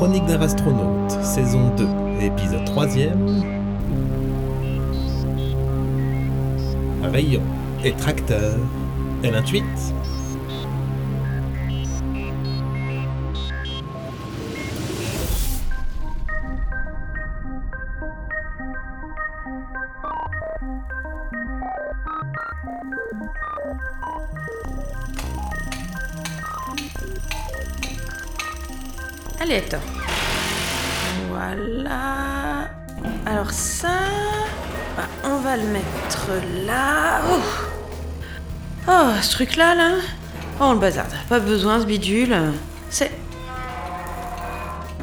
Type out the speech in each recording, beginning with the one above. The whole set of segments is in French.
Les Chroniques d'un astronaute, saison 2, épisode 3ème. Rayon et tracteur. L28. Allez, Hector. Voilà. Alors ça, bah, on va le mettre là. Oh, oh ce truc-là, là. Oh, le bazar. Pas besoin, ce bidule. C'est...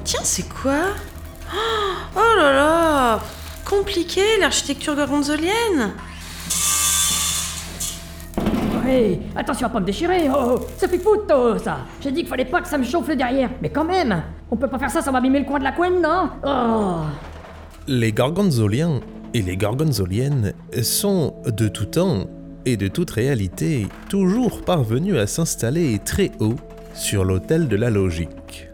Tiens, c'est quoi? Oh oh là là Compliqué, l'architecture gorgonzolienne Hey, attention à pas me déchirer, oh, oh, ça fait foutre ça J'ai dit qu'il fallait pas que ça me chauffe derrière, mais quand même On peut pas faire ça, ça va le coin de la couenne, non? Oh Les gorgonzoliens et les gorgonzoliennes sont, de tout temps et de toute réalité, toujours parvenus à s'installer très haut sur l'autel de la logique.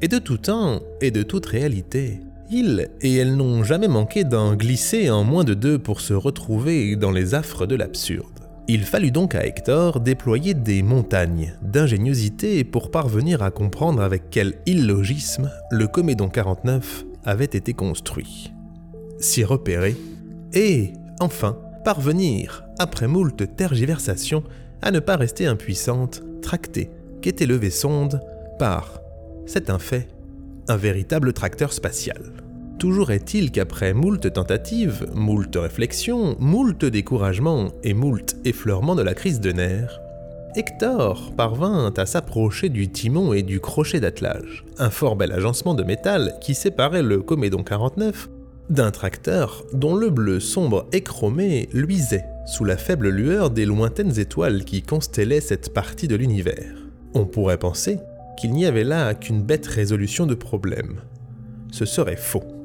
Et de tout temps et de toute réalité, ils et elles n'ont jamais manqué d'en glisser en moins de deux pour se retrouver dans les affres de l'absurde. Il fallut donc à Hector déployer des montagnes d'ingéniosité pour parvenir à comprendre avec quel illogisme le Comédon 49 avait été construit. S'y repérer et, enfin, parvenir, après moult tergiversations, à ne pas rester impuissante, tractée, qu'était levée sonde par, c'est un fait, un véritable tracteur spatial. Toujours est-il qu'après moult tentatives, moult réflexions, moult découragements et moult effleurements de la crise de nerfs, Hector parvint à s'approcher du timon et du crochet d'attelage, un fort bel agencement de métal qui séparait le Comédon 49 d'un tracteur dont le bleu sombre écromé luisait sous la faible lueur des lointaines étoiles qui constellaient cette partie de l'univers. On pourrait penser qu'il n'y avait là qu'une bête résolution de problème. Ce serait faux.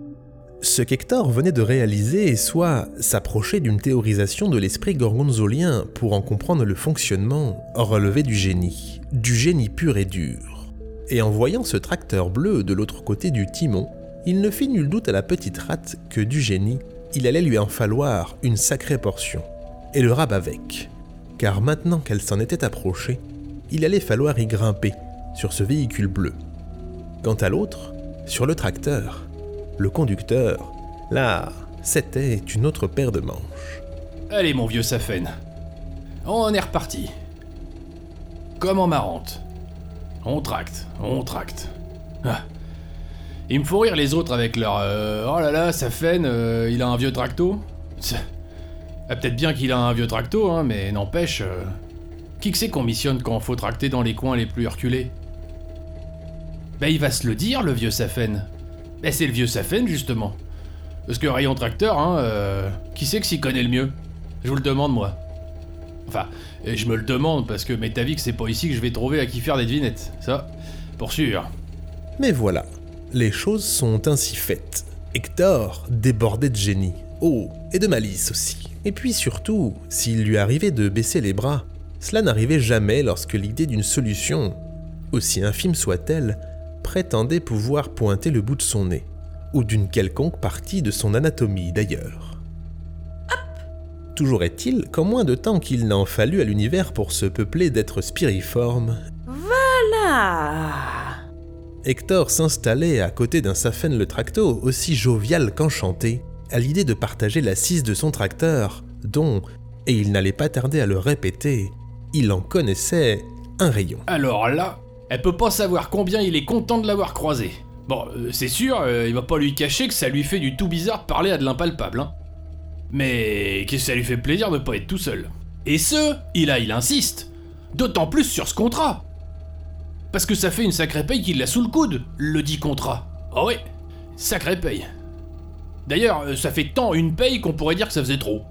Ce qu'Hector venait de réaliser soit s'approcher d'une théorisation de l'esprit gorgonzolien pour en comprendre le fonctionnement, relevé du génie, du génie pur et dur. Et en voyant ce tracteur bleu de l'autre côté du timon, il ne fit nul doute à la petite rate que du génie, il allait lui en falloir une sacrée portion, et le rab avec, car maintenant qu'elle s'en était approchée, il allait falloir y grimper sur ce véhicule bleu. Quant à l'autre, sur le tracteur, le conducteur, là, c'était une autre paire de manches. Allez, mon vieux Safen. On est reparti. Comme en marrante. On tracte, on tracte. Ah. Ils me font rire les autres avec leur euh, Oh là là, Safen, euh, il a un vieux tracto. Ah, Peut-être bien qu'il a un vieux tracto, hein, mais n'empêche. euh, Qui que c'est qu'on missionne quand faut tracter dans les coins les plus reculés? Ben il va se le dire, le vieux Safen. Ben c'est le vieux Safen, justement. Parce que rayon tracteur, hein, euh, qui c'est que s'y connaît le mieux? Je vous le demande, moi. Enfin, et je me le demande parce que que c'est pas ici que je vais trouver à qui faire des devinettes. Ça, pour sûr. Mais voilà, les choses sont ainsi faites. Hector débordait de génie, oh, et de malice aussi. Et puis surtout, s'il lui arrivait de baisser les bras, cela n'arrivait jamais lorsque l'idée d'une solution, aussi infime soit-elle, prétendait pouvoir pointer le bout de son nez, ou d'une quelconque partie de son anatomie d'ailleurs. Toujours est-il qu'en moins de temps qu'il n'en fallut à l'univers pour se peupler d'êtres spiriformes, Voilà Hector s'installait à côté d'un Safen le Tracto aussi jovial qu'enchanté, à l'idée de partager l'assise de son tracteur, dont, et il n'allait pas tarder à le répéter, il en connaissait un rayon. Alors là, elle peut pas savoir combien il est content de l'avoir croisé. Bon, euh, c'est sûr, euh, il va pas lui cacher que ça lui fait du tout bizarre de parler à de l'impalpable, hein. Mais que ça lui fait plaisir de pas être tout seul. Et ce, il a, il insiste. D'autant plus sur ce contrat. Parce que ça fait une sacrée paye qu'il a sous le coude, le dit contrat. Ah ouais, sacrée paye. D'ailleurs, euh, ça fait tant une paye qu'on pourrait dire que ça faisait trop.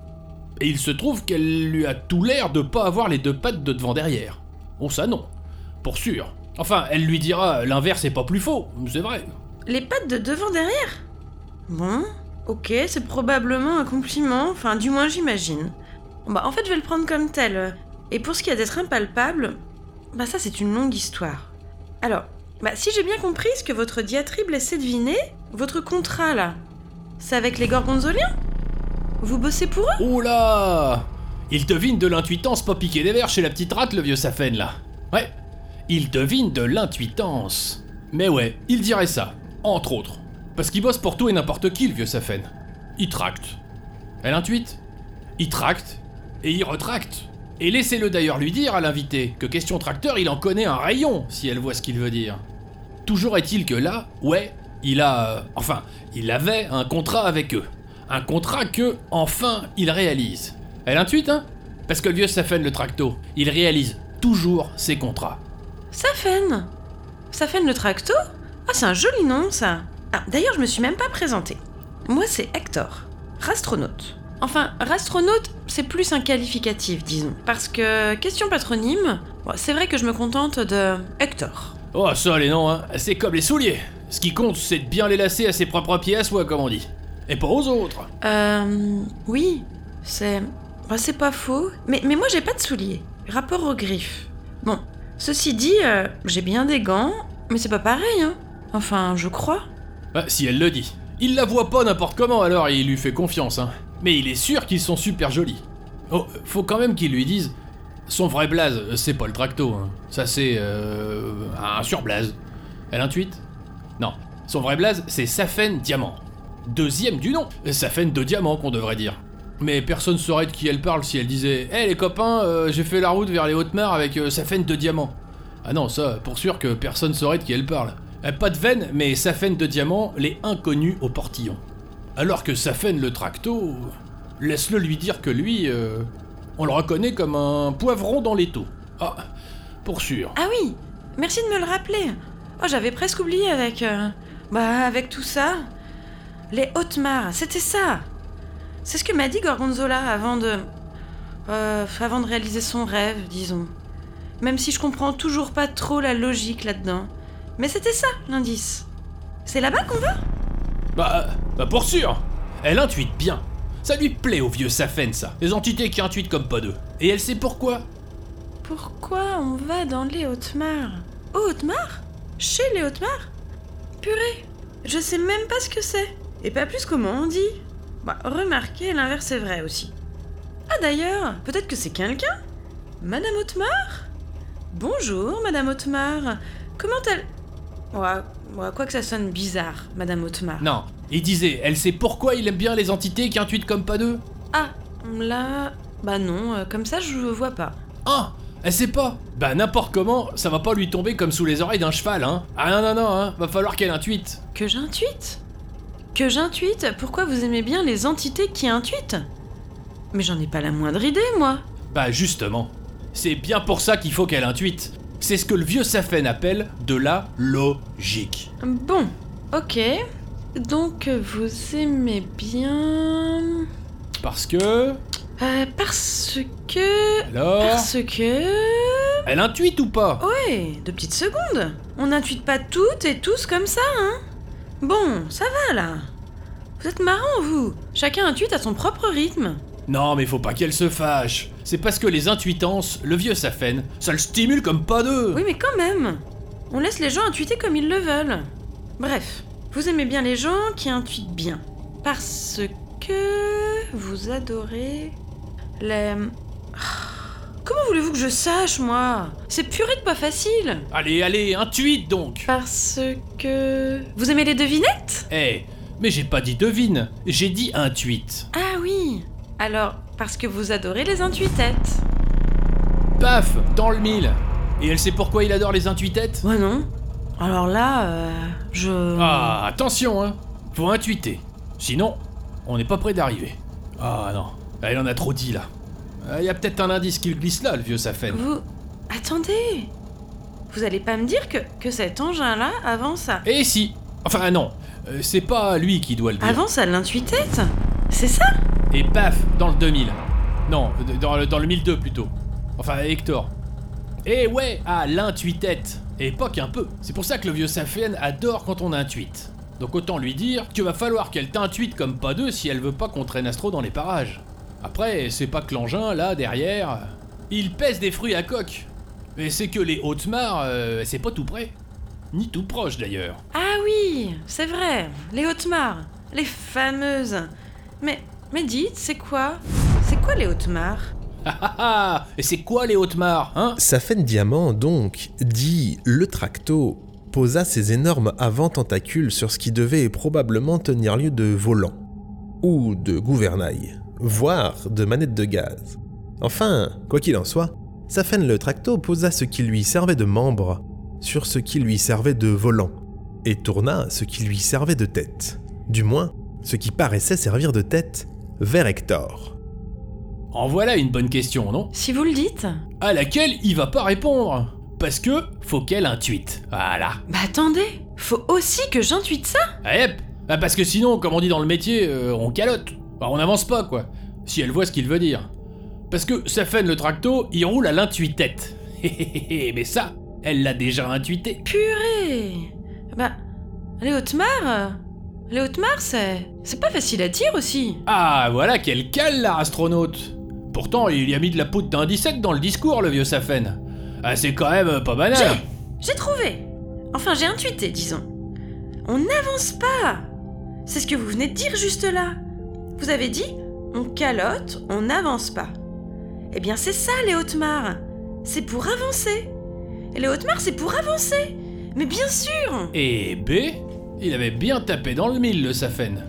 Et il se trouve qu'elle lui a tout l'air de pas avoir les deux pattes de devant derrière. Bon, ça non. Pour sûr. Enfin, elle lui dira l'inverse est pas plus faux, c'est vrai. Les pattes de devant derrière? Bon, ok, c'est probablement un compliment, enfin du moins j'imagine. Bon, bah en fait je vais le prendre comme tel. Et pour ce qui est d'être impalpable, bah ça c'est une longue histoire. Alors, Bah, si j'ai bien compris ce que votre diatribe laissait deviner, votre contrat là, c'est avec les gorgonzoliens? Vous bossez pour eux? Oh là Il devine de l'intuitance pas piquer des verres chez la petite rate, le vieux Safen, là. Ouais, il devine de l'intuitance. Mais ouais, il dirait ça, entre autres. Parce qu'il bosse pour tout et n'importe qui, le vieux Safen. Il tracte. Elle intuite Il tracte. Et il retracte. Et laissez-le d'ailleurs lui dire à l'invité que question tracteur, il en connaît un rayon, si elle voit ce qu'il veut dire. Toujours est-il que là, ouais, il a... euh, enfin, il avait un contrat avec eux. Un contrat que, enfin, il réalise. Elle intuite, hein? Parce que le vieux Safen le tracto, il réalise toujours ses contrats. Safen Safen le tracto Ah, c'est un joli nom ça Ah, d'ailleurs, je me suis même pas présentée. Moi, c'est Hector, rastronaute. Enfin, rastronaute, c'est plus un qualificatif, disons. Parce que, question patronyme, bon, c'est vrai que je me contente de Hector. Oh, ça, les noms, hein, c'est comme les souliers. Ce qui compte, c'est de bien les lacer à ses propres pieds à soi, comme on dit. Et pas aux autres. Euh. Oui, c'est. bah, c'est pas faux. Mais, mais moi, j'ai pas de souliers. Rapport aux griffes. Bon, ceci dit, euh, j'ai bien des gants, mais c'est pas pareil, hein. Enfin, je crois. Bah, si elle le dit. Il la voit pas n'importe comment, alors il lui fait confiance, hein. Mais il est sûr qu'ils sont super jolis. Oh, faut quand même qu'il lui dise. Son vrai blaze, c'est pas le tracto, hein. Ça, c'est. Euh, un surblaze. Elle intuite? Non. Son vrai blaze, c'est Safen Diamant. Deuxième du nom. Safen de Diamant, qu'on devrait dire. Mais personne saurait de qui elle parle si elle disait Hé les copains, euh, j'ai fait la route vers les Hautes-Mares avec euh, Safen de Diamant. Ah non, ça, pour sûr que personne saurait de qui elle parle. Euh, pas de veine, mais Safen de Diamant, les inconnus au portillon. Alors que Safen le tracto, laisse-le lui dire que lui, on le reconnaît comme un poivron dans l'étau. Ah, pour sûr. Ah oui, merci de me le rappeler. Oh, j'avais presque oublié avec. bah, avec tout ça. Les Hautes-Mares, c'était ça. C'est ce que m'a dit Gorgonzola avant de. euh, avant de réaliser son rêve, disons. Même si je comprends toujours pas trop la logique là-dedans. Mais c'était ça, l'indice. C'est là-bas qu'on va? Bah, bah pour sûr Elle intuite bien. Ça lui plaît au vieux Safen, ça. Les entités qui intuitent comme pas deux. Et elle sait pourquoi. Pourquoi on va dans les Hautes-Mares? Aux Hautes-Mares? Chez les Hautes-Mares? Purée, je sais même pas ce que c'est. Et pas plus comment on dit. Bah, remarquez, l'inverse est vrai aussi. Ah d'ailleurs, peut-être que c'est quelqu'un? Madame Hautemar? Bonjour, Madame Hautemar. Comment elle... Ouais, ouais, quoi que ça sonne bizarre, Madame Hautemar. Non, il disait, elle sait pourquoi il aime bien les entités qui intuitent comme pas deux. Ah, là... Bah non, euh, comme ça je vois pas. Ah Elle sait pas Bah n'importe comment, ça va pas lui tomber comme sous les oreilles d'un cheval, hein Ah non, non, non, hein Va falloir qu'elle intuite Que j'intuite? Que j'intuite Pourquoi vous aimez bien les entités qui intuitent? Mais j'en ai pas la moindre idée, moi. Bah justement, c'est bien pour ça qu'il faut qu'elle intuite. C'est ce que le vieux Safen appelle de la logique. Bon, ok. Donc vous aimez bien... Parce que... Euh, parce que... Alors Parce que... Elle intuite ou pas? Ouais, deux petites secondes. On n'intuite pas toutes et tous comme ça, hein Bon, ça va là. Vous êtes marrant, vous. Chacun intuite à son propre rythme. Non mais faut pas qu'elle se fâche. C'est parce que les intuitances, le vieux Safen, ça le stimule comme pas deux. Oui, mais quand même. On laisse les gens intuiter comme ils le veulent. Bref, vous aimez bien les gens qui intuitent bien. Parce que vous adorez les... Voulez-vous que je sache, moi? C'est purée de pas facile. Allez, allez, intuite donc Parce que... Vous aimez les devinettes? Eh, mais j'ai pas dit devine, j'ai dit intuite. Ah oui. Alors, parce que vous adorez les intuitettes. Paf, dans le mille Et elle sait pourquoi il adore les intuitettes? Ouais, non Alors là, euh, je... Ah, attention, hein Faut intuiter. Sinon, on n'est pas près d'arriver. Ah non, elle en a trop dit là. Il y a peut-être un indice qui glisse là, le vieux Safen. Vous... Attendez Vous allez pas me dire que, que cet engin-là avance à... Et si Enfin non, euh, c'est pas lui qui doit le dire. Avance à l'intuitette C'est ça? Et paf, dans le 2000. Non, euh, dans le, dans le 1002 plutôt. Enfin, Hector. Et ouais, à l'intuitette. Et pas qu'un peu. C'est pour ça que le vieux Safen adore quand on intuite. Donc autant lui dire qu'il va falloir qu'elle t'intuite comme pas deux si elle veut pas qu'on traîne Astro dans les parages. Après, c'est pas que l'engin, là, derrière, il pèse des fruits à coque. Mais c'est que les Hautes-Mares, euh, c'est pas tout près. Ni tout proche d'ailleurs. Ah oui, c'est vrai, les hautes mares, les fameuses. Mais, mais dites, c'est quoi? C'est quoi les hautes mares? Ah ah ah Et c'est quoi les hautes mares, hein? Safen Diamant, donc, dit le tracto, posa ses énormes avant-tentacules sur ce qui devait probablement tenir lieu de volant, ou de gouvernail, voire de manette de gaz. Enfin, quoi qu'il en soit, Safen le tracto posa ce qui lui servait de membre sur ce qui lui servait de volant, et tourna ce qui lui servait de tête, du moins ce qui paraissait servir de tête vers Hector. En voilà une bonne question, non? Si vous le dites. À laquelle il va pas répondre? Parce que faut qu'elle intuite. Voilà. Bah attendez, faut aussi que j'intuite ça Ah, Yep Ah, Parce que sinon, comme on dit dans le métier, euh, on calotte. Enfin, on n'avance pas, quoi. Si elle voit ce qu'il veut dire. Parce que Safen le tracto, il roule à l'intuitette. Mais ça, elle l'a déjà intuité. Purée Bah, les hautes mares Les hautes mares, c'est. C'est pas facile à dire aussi. Ah, voilà quel cale, la astronaute Pourtant, il y a mis de la poudre d'un 17 dans le discours, le vieux Safen. Ah, c'est quand même pas banal. J'ai J'ai trouvé Enfin, j'ai intuité, disons. On n'avance pas C'est ce que vous venez de dire juste là. Vous avez dit on calotte, on n'avance pas. Eh bien, c'est ça, les hautes mares. C'est pour avancer. Les hautes mares, c'est pour avancer. Mais bien sûr Et B, il avait bien tapé dans le mille, le Safen.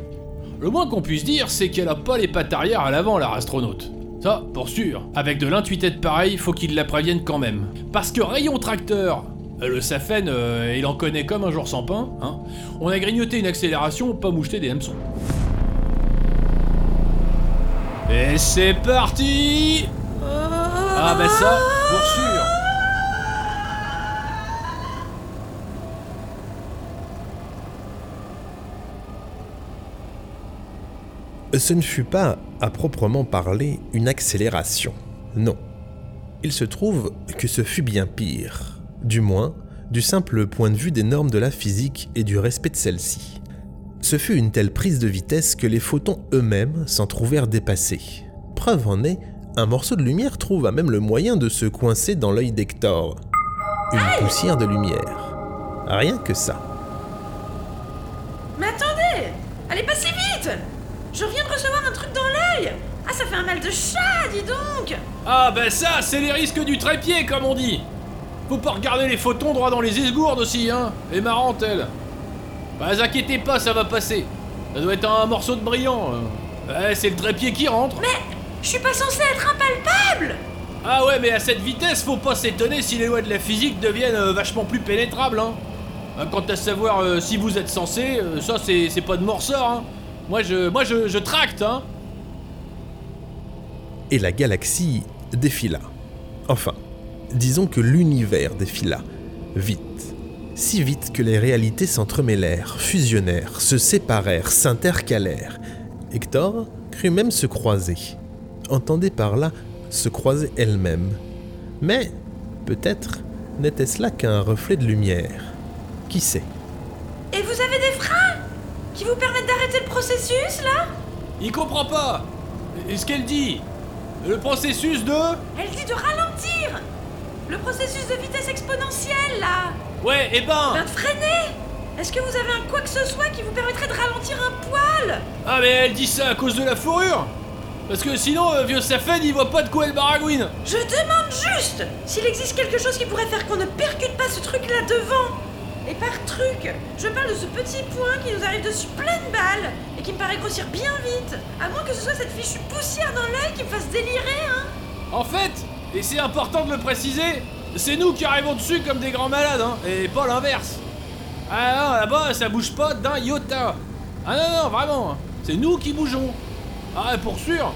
Le moins qu'on puisse dire, c'est qu'elle a pas les pattes arrière à l'avant, la astronaute. Ça, pour sûr. Avec de l'intuitette pareil, faut qu'il la prévienne quand même. Parce que rayon tracteur, euh, le Safen, euh, il en connaît comme un jour sans pain, hein. On a grignoté une accélération, pas moucheté des hameçons. Et c'est parti Ah bah ça, pour sûr Ce ne fut pas, à proprement parler, une accélération. Non. Il se trouve que ce fut bien pire. Du moins, du simple point de vue des normes de la physique et du respect de celles-ci. Ce fut une telle prise de vitesse que les photons eux-mêmes s'en trouvèrent dépassés. Preuve en est, un morceau de lumière trouva même le moyen de se coincer dans l'œil d'Hector. Une poussière de lumière. Rien que ça. Mais attendez Allez pas si vite Je viens de recevoir un truc dans l'œil Ah, ça fait un mal de chat, dis donc Ah bah ça, c'est les risques du trépied, comme on dit Faut pas regarder les photons droit dans les esgourdes aussi, hein Et marrante, elle Bah inquiétez pas, ça va passer. Ça doit être un morceau de brillant. euh. Ouais, c'est le trépied qui rentre. Mais je suis pas censé être impalpable Ah ouais, mais à cette vitesse, faut pas s'étonner si les lois de la physique deviennent euh, vachement plus pénétrables, hein Euh, Quant à savoir euh, si vous êtes censé, euh, ça c'est c'est pas de mon ressort, hein Moi je, moi je, je tracte, hein et la galaxie défila. Enfin, disons que l'univers défila. Vite. Si vite que les réalités s'entremêlèrent, fusionnèrent, se séparèrent, s'intercalèrent. Hector crut même se croiser. Entendez par là se croiser elle-même. Mais, peut-être, n'était-ce là qu'un reflet de lumière. Qui sait? Et vous avez des freins Qui vous permettent d'arrêter le processus, là? Il comprend pas Et ce qu'elle dit? Le processus de... Elle dit de ralentir Le processus de vitesse exponentielle, là Ouais, eh ben. Ben de freiner Est-ce que vous avez un quoi que ce soit qui vous permettrait de ralentir un poil? Ah mais elle dit ça à cause de la fourrure. Parce que sinon, euh, vieux Safen, il voit pas de quoi elle baragouine. Je demande juste s'il existe quelque chose qui pourrait faire qu'on ne percute pas ce truc-là devant. Et par truc, je parle de ce petit point qui nous arrive dessus pleine balle et qui me paraît grossir bien vite. À moins que ce soit cette fichue poussière dans l'œil qui me fasse délirer, hein. En fait, et c'est important de le préciser, c'est nous qui arrivons dessus comme des grands malades, hein, et pas l'inverse. Ah non, là-bas, ça bouge pas d'un iota. Ah non, non, vraiment, hein. c'est nous qui bougeons. Ah, pour sûr.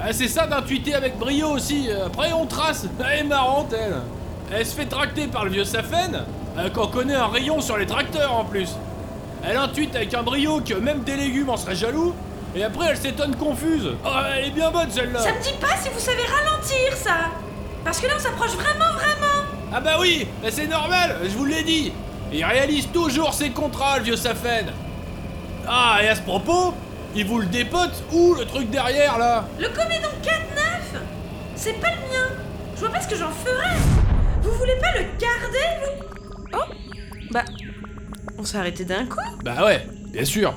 Ah, c'est ça d'intuiter avec brio aussi. Après, on trace. Elle est marrante, elle. Elle se fait tracter par le vieux Safen, euh, qu'on connaît un rayon sur les tracteurs en plus. Elle intuite avec un brio que même des légumes en seraient jaloux. Et après, elle s'étonne confuse. Oh, elle est bien bonne celle-là. Ça me dit pas si vous savez ralentir, ça Parce que là, on s'approche vraiment, vraiment Ah bah oui, bah c'est normal, je vous l'ai dit. Il réalise toujours ses contrats, le vieux Safen. Ah, et à ce propos, il vous le dépote où le truc derrière là? Le comédon 4-9 C'est pas le mien Je vois pas ce que j'en ferais Vous voulez pas le garder, vous? Oh Bah, on s'est arrêté d'un coup. Bah ouais, bien sûr.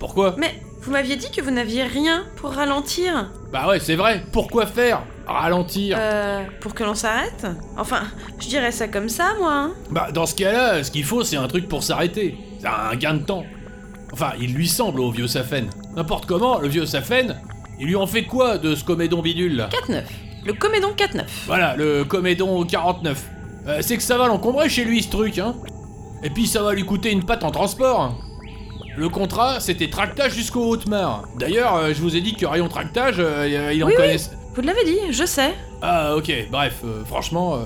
Pourquoi? Mais vous m'aviez dit que vous n'aviez rien pour ralentir. Bah ouais, c'est vrai. Pourquoi faire? Ralentir Euh, pour que l'on s'arrête? Enfin, je dirais ça comme ça, moi. hein. Bah dans ce cas-là, ce qu'il faut, c'est un truc pour s'arrêter. C'est un gain de temps. Enfin, il lui semble au vieux Safen. N'importe comment, le vieux Safen, il lui en fait quoi de ce comédon bidule là? 4-9. Le comédon 4-9. Voilà, le comédon 49. Euh, c'est que ça va l'encombrer chez lui ce truc, hein. Et puis ça va lui coûter une patte en transport. hein. Le contrat, c'était tractage jusqu'au Haute-Mar. D'ailleurs, euh, je vous ai dit que rayon tractage, euh, il en Oui, oui. connaissait. Vous l'avez dit, je sais. Ah ok, bref, euh, franchement,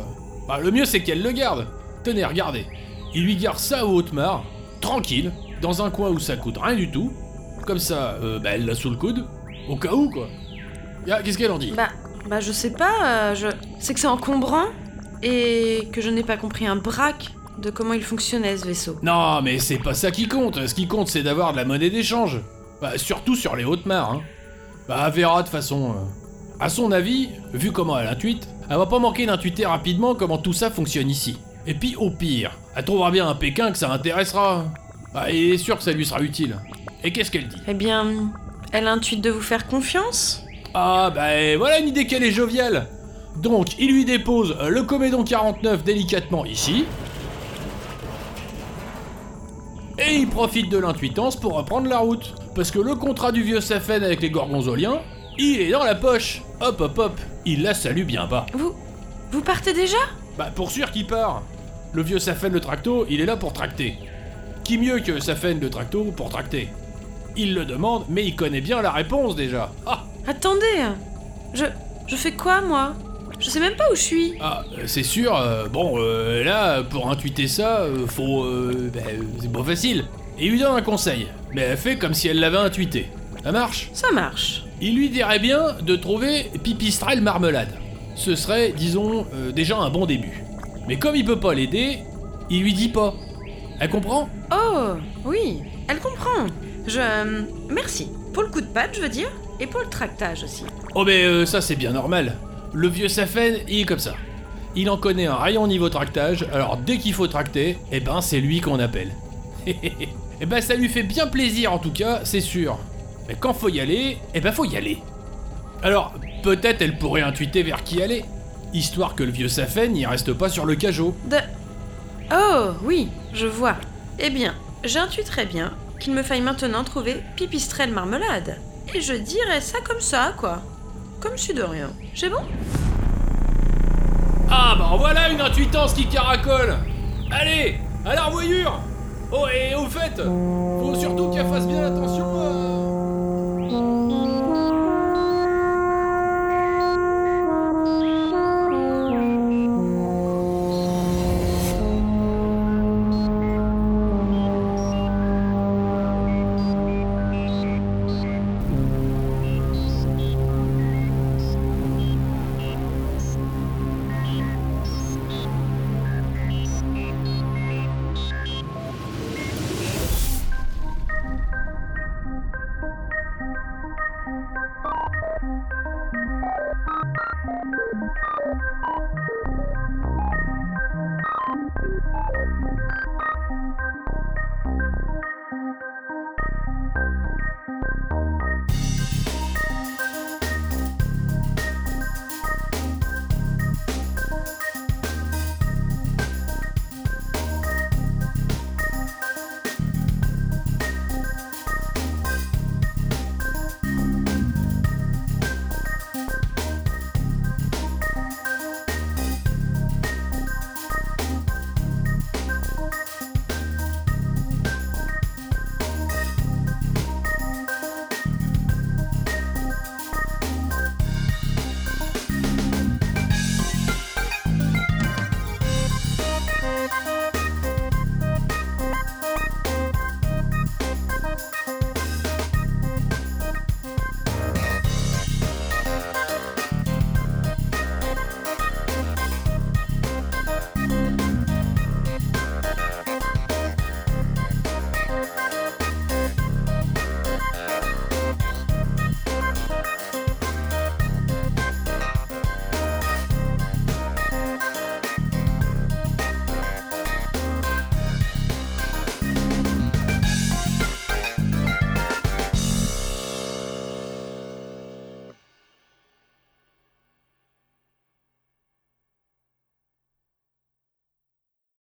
bah, le mieux c'est qu'elle le garde. Tenez, regardez. Il lui garde ça au Haute-Mar, tranquille, dans un coin où ça coûte rien du tout. Comme ça, bah, elle l'a sous le coude, au cas où quoi. Ah, Qu'est-ce qu'elle en dit? Bah, bah je sais pas, je... c'est que c'est encombrant et que je n'ai pas compris un braque de comment il fonctionnait ce vaisseau. Non, mais c'est pas ça qui compte. Ce qui compte, c'est d'avoir de la monnaie d'échange. Bah, surtout sur les hautes mers, hein. Bah, verra de façon. euh, À son avis, vu comment elle intuite, elle va pas manquer d'intuiter rapidement comment tout ça fonctionne ici. Et puis, au pire, elle trouvera bien un Pékin que ça intéressera. Bah, et est sûr que ça lui sera utile. Et qu'est-ce qu'elle dit? Eh bien, elle intuite de vous faire confiance? Ah, bah, voilà une idée qu'elle est joviale. Donc, il lui dépose le Comédon 49 délicatement ici. Et il profite de l'intuitance pour reprendre la route. Parce que le contrat du vieux Safen avec les Gorgonzoliens, il est dans la poche. Hop, hop, hop. Il la salue bien bas. Vous... Vous partez déjà? Bah, pour sûr qu'il part. Le vieux Safen le tracto, il est là pour tracter. Qui mieux que Safen le tracto pour tracter? Il le demande, mais il connaît bien la réponse déjà. Ah Attendez Je... Je fais quoi, moi? Je sais même pas où je suis. Ah, euh, c'est sûr, euh, bon, euh, là, pour intuiter ça, euh, faut. euh, bah, euh, c'est pas facile. Et lui donne un conseil, mais elle fait comme si elle l'avait intuité. Ça marche? Ça marche. Il lui dirait bien de trouver pipistrelle marmelade. Ce serait, disons, euh, déjà un bon début. Mais comme il peut pas l'aider, il lui dit pas. Elle comprend? Oh, oui, elle comprend. Je... euh, Merci. Pour le coup de patte, je veux dire, et pour le tractage aussi. Oh mais euh, ça c'est bien normal. Le vieux Safen, il est comme ça. Il en connaît un rayon niveau tractage, alors dès qu'il faut tracter, eh ben c'est lui qu'on appelle. eh ben ça lui fait bien plaisir en tout cas, c'est sûr. Mais quand faut y aller, eh ben faut y aller. Alors, peut-être elle pourrait intuiter vers qui aller, histoire que le vieux Safen n'y reste pas sur le cajot. De... Oh, oui, je vois. Eh bien, j'intuite très bien qu'il me faille maintenant trouver pipistrelle marmelade. Et je dirais ça comme ça, quoi. Comme si de rien. C'est bon? Ah bah voilà une intuitance qui caracole. Allez, à la revoyure. Oh et au fait, faut surtout qu'elle fasse bien attention à...